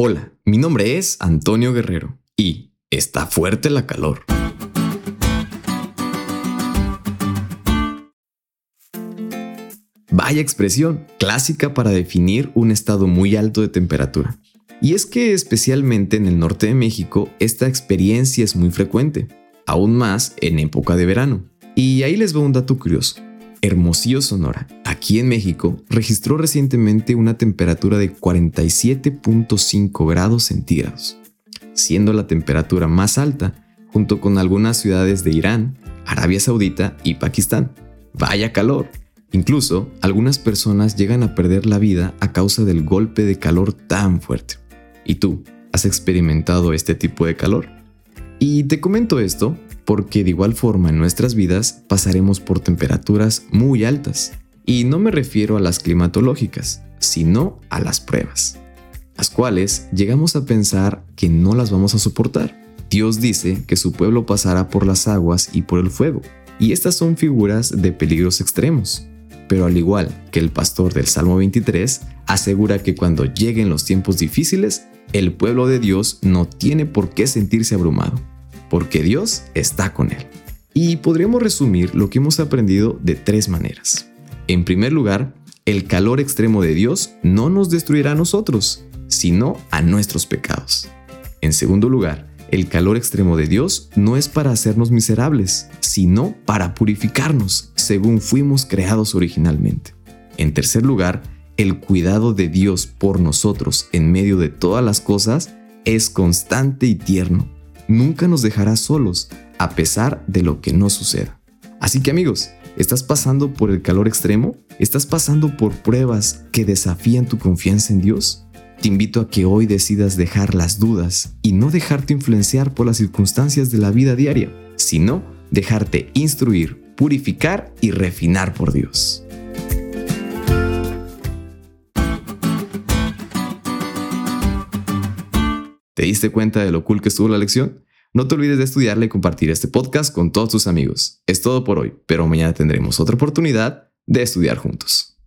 Hola, mi nombre es Antonio Guerrero y está fuerte la calor. Vaya expresión, clásica para definir un estado muy alto de temperatura. Y es que especialmente en el norte de México esta experiencia es muy frecuente, aún más en época de verano. Y ahí les va un dato curioso. Hermosillo, Sonora, aquí en México, registró recientemente una temperatura de 47.5 grados centígrados, siendo la temperatura más alta junto con algunas ciudades de Irán, Arabia Saudita y Pakistán. Vaya calor. Incluso algunas personas llegan a perder la vida a causa del golpe de calor tan fuerte. ¿Y tú, has experimentado este tipo de calor? Y te comento esto porque de igual forma en nuestras vidas pasaremos por temperaturas muy altas. Y no me refiero a las climatológicas, sino a las pruebas, las cuales llegamos a pensar que no las vamos a soportar. Dios dice que su pueblo pasará por las aguas y por el fuego, y estas son figuras de peligros extremos. Pero al igual que el pastor del Salmo 23, asegura que cuando lleguen los tiempos difíciles, el pueblo de Dios no tiene por qué sentirse abrumado porque Dios está con él. Y podríamos resumir lo que hemos aprendido de tres maneras. En primer lugar, el calor extremo de Dios no nos destruirá a nosotros, sino a nuestros pecados. En segundo lugar, el calor extremo de Dios no es para hacernos miserables, sino para purificarnos, según fuimos creados originalmente. En tercer lugar, el cuidado de Dios por nosotros en medio de todas las cosas es constante y tierno nunca nos dejará solos, a pesar de lo que no suceda. Así que amigos, ¿estás pasando por el calor extremo? ¿Estás pasando por pruebas que desafían tu confianza en Dios? Te invito a que hoy decidas dejar las dudas y no dejarte influenciar por las circunstancias de la vida diaria, sino dejarte instruir, purificar y refinar por Dios. ¿Te diste cuenta de lo cool que estuvo la lección? No te olvides de estudiarle y compartir este podcast con todos tus amigos. Es todo por hoy, pero mañana tendremos otra oportunidad de estudiar juntos.